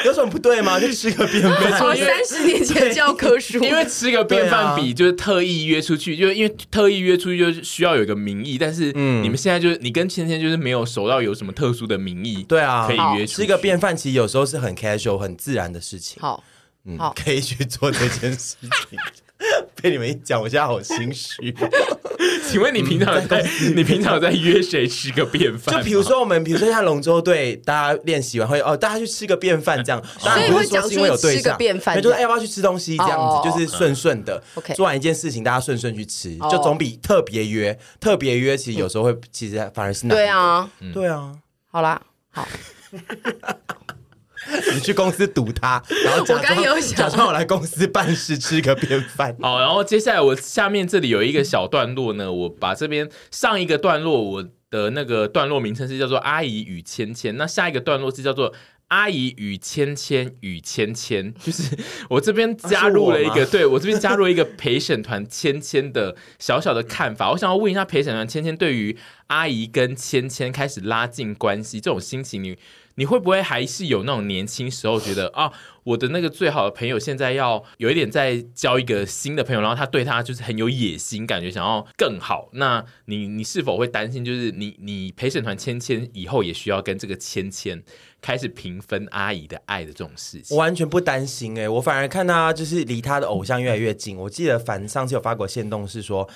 有什么不对吗？就吃个便饭，三十年前教科书。因为 吃个便饭比就是特意约出去，就因为特意约出去就需要有一个名义，但是你们现在就是你跟芊芊就是没有熟到有什么特殊的名义，对啊，可以约出去。吃个便饭其实有时候是很 casual、很自然的事情。好，嗯，可以去做这件事情。被你们一讲，我现在好心虚。请问你平常在、嗯、你平常在约谁吃个便饭？就比如说我们，比如说像龙舟队，大家练习完会哦，大家去吃个便饭这样。当然不是说是因为有对象，那就是哎要不要去吃东西这样子，哦、就是顺顺的、嗯、做完一件事情，大家顺顺去吃，就总比特别约特别约，其实有时候会其实反而是难。对啊，对啊，好啦，好。你去公司堵他，然后假装假装我来公司办事，吃个便饭。好，然后接下来我下面这里有一个小段落呢，我把这边上一个段落我的那个段落名称是叫做“阿姨与芊芊”，那下一个段落是叫做“阿姨与芊芊与芊芊”，就是我这边加入了一个，我对我这边加入了一个陪审团芊芊的小小的看法。我想要问一下陪审团芊芊，对于阿姨跟芊芊开始拉近关系这种心情，你？你会不会还是有那种年轻时候觉得啊，我的那个最好的朋友现在要有一点在交一个新的朋友，然后他对他就是很有野心，感觉想要更好。那你你是否会担心，就是你你陪审团芊芊以后也需要跟这个芊芊开始平分阿姨的爱的这种事情？我完全不担心哎、欸，我反而看他就是离他的偶像越来越近。我记得凡上次有发过线动是说，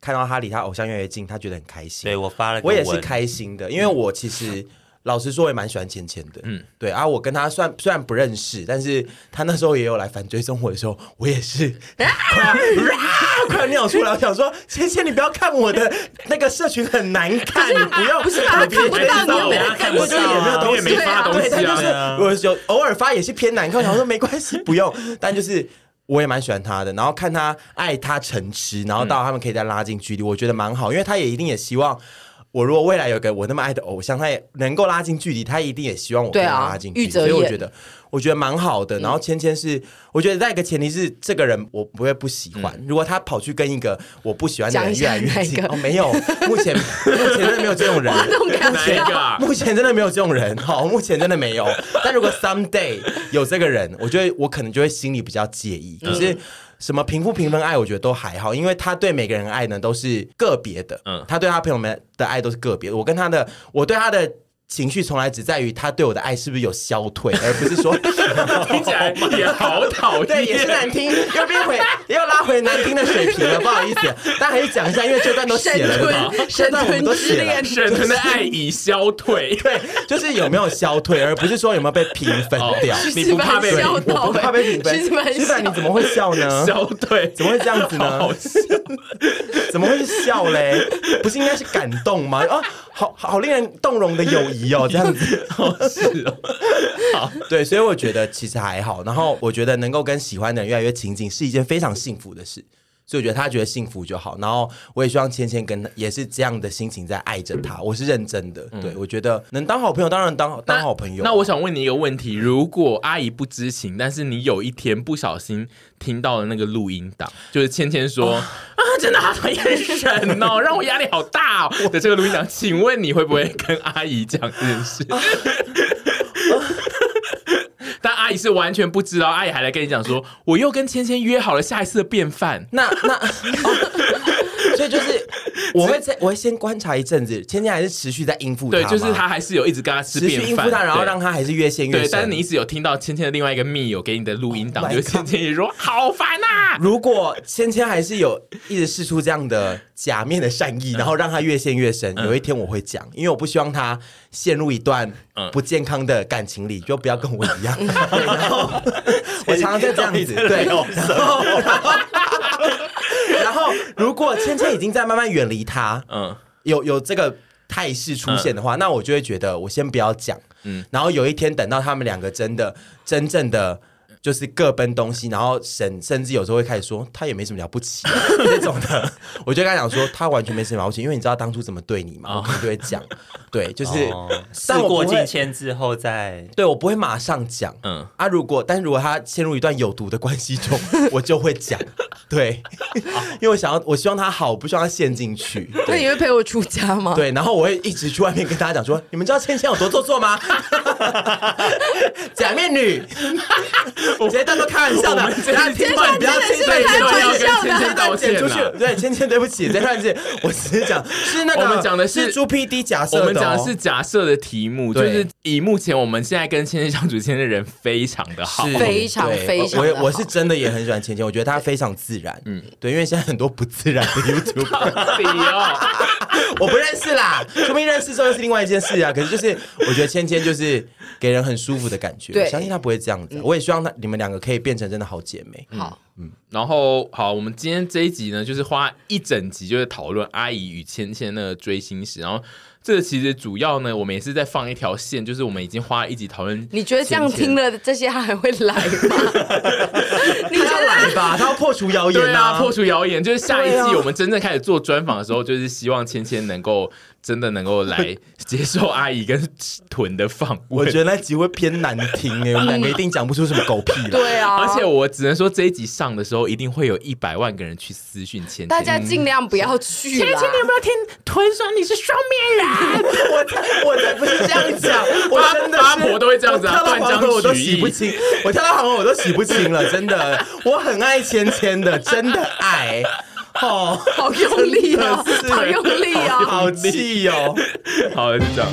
看到他离他偶像越来越近，他觉得很开心。对，我发了，我也是开心的，因为我其实。老实说，我也蛮喜欢芊芊的。嗯，对啊，我跟他算虽然不认识，但是他那时候也有来反追踪我的时候，我也是 快要快要尿出来。我想说，芊芊，你不要看我的 那个社群很难看，你不要不是他看不到，你没有看不到，也没有东西没发东西啊。就是我有偶尔发也是偏难看，我想说没关系，不用。但就是我也蛮喜欢他的，然后看他爱他成痴，然后到他们可以再拉近距离，我觉得蛮好，因为他也一定也希望。我如果未来有个我那么爱的偶像，他也能够拉近距离，他一定也希望我跟他拉近距离，所以我觉得我觉得蛮好的。然后芊芊是，我觉得那个前提是这个人我不会不喜欢。如果他跑去跟一个我不喜欢的人越来越近，哦，没有，目前目前真的没有这种人，目前真的没有这种人，好，目前真的没有。但如果 someday 有这个人，我觉得我可能就会心里比较介意。可是。什么平不平分爱，我觉得都还好，因为他对每个人的爱呢都是个别的，嗯，他对他朋友们的爱都是个别的。我跟他的，我对他的。情绪从来只在于他对我的爱是不是有消退，而不是说 听起来也好讨厌，对，也是难听，又变回又拉回难听的水平了，不好意思，大家还是讲一下，因为这段都写了嘛，这段我们都写了，沈腾的爱已消退，对，就是有没有消退，而不是说有没有被平分掉。你不怕被消退？我不怕被平分。其实你怎么会笑呢？消退怎么会这样子呢？怎么会是笑嘞？不是应该是感动吗？啊，好好令人动容的友谊。哦，这样子 哦，是哦，好，对，所以我觉得其实还好。然后我觉得能够跟喜欢的人越来越亲近，是一件非常幸福的事。所以我觉得他觉得幸福就好。然后我也希望芊芊跟他也是这样的心情在爱着他。我是认真的，对，我觉得能当好朋友，当然当当好朋友。那我想问你一个问题：如果阿姨不知情，但是你有一天不小心听到了那个录音档，就是芊芊说啊，真的好讨厌人哦，让我压力好大哦的这个录音档，请问你会不会跟阿姨讲这件事？是完全不知道，阿姨还来跟你讲说，我又跟芊芊约好了下一次的便饭。那那，哦、以就是 我会在，我会先观察一阵子，芊芊还是持续在应付他，对，就是他还是有一直跟他吃便饭，应付他，然后让他还是越陷越深。对，但是你一直有听到芊芊的另外一个密友给你的录音档，就芊芊也说好烦呐。如果芊芊还是有一直试出这样的假面的善意，然后让他越陷越深，有一天我会讲，因为我不希望他陷入一段不健康的感情里，就不要跟我一样。然后我常常在这样子，对，然后然后 如果芊芊已经在慢慢远离他，嗯，有有这个态势出现的话，那我就会觉得我先不要讲，嗯，然后有一天等到他们两个真的真正的。就是各奔东西，然后甚甚至有时候会开始说他也没什么了不起 这种的，我就跟他讲说他完全没什么了不起，因为你知道当初怎么对你嘛，哦、我可能就会讲，对，就是事过境迁之后再，对我不会马上讲，嗯啊，如果但是如果他陷入一段有毒的关系中，我就会讲，对，因为我想要我希望他好，我不希望他陷进去。那你会陪我出家吗？对，然后我会一直去外面跟大家讲说，你们知道芊芊有多做作吗？假面女，我直接当做开玩笑的，不要听话，你不要听，对，开玩笑的，芊芊道歉出去。对，芊芊对不起，再看一次，我只是讲是那个，我们讲的是猪 PD 假设，我们讲的是假设的题目，就是以目前我们现在跟芊芊相处，芊芊人非常的好，非常非常，我我是真的也很喜欢芊芊，我觉得她非常自然，嗯，对，因为现在很多不自然的 YouTube，我不认识啦，说不定认识之后又是另外一件事啊。可是就是我觉得芊芊就是给人很舒服的感觉，对，相信她不会这样子。我也希望她你们两个可以变成真的好姐妹。好，嗯，然后好，我们今天这一集呢，就是花一整集就是讨论阿姨与芊芊那个追星史，然后。这个其实主要呢，我们也是在放一条线，就是我们已经花了一集讨论。你觉得这样听了这些，他还会来吗？你觉得来吧，他要破除谣言对啊，破除谣言。就是下一季我们真正开始做专访的时候，就是希望芊芊能够。真的能够来接受阿姨跟屯的访问，我觉得那集会偏难听哎，我们两个一定讲不出什么狗屁来。对啊，而且我只能说这一集上的时候，一定会有一百万个人去私讯芊芊，大家尽量不要去。芊芊，你有没有听屯说你是双面人？我才我才不是这样讲，我真的八婆都会这样子啊，断章取义，我都洗不清，我跳到黄河我都洗不清了，真的，我很爱芊芊的，真的爱。哦，好用力哦，好用力哦，好气哦，好，就这样。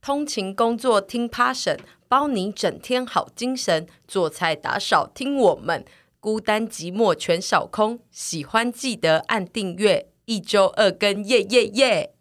通勤工作听 Passion，包你整天好精神。做菜打扫听我们。孤单寂寞全扫空，喜欢记得按订阅，一周二更，耶耶耶！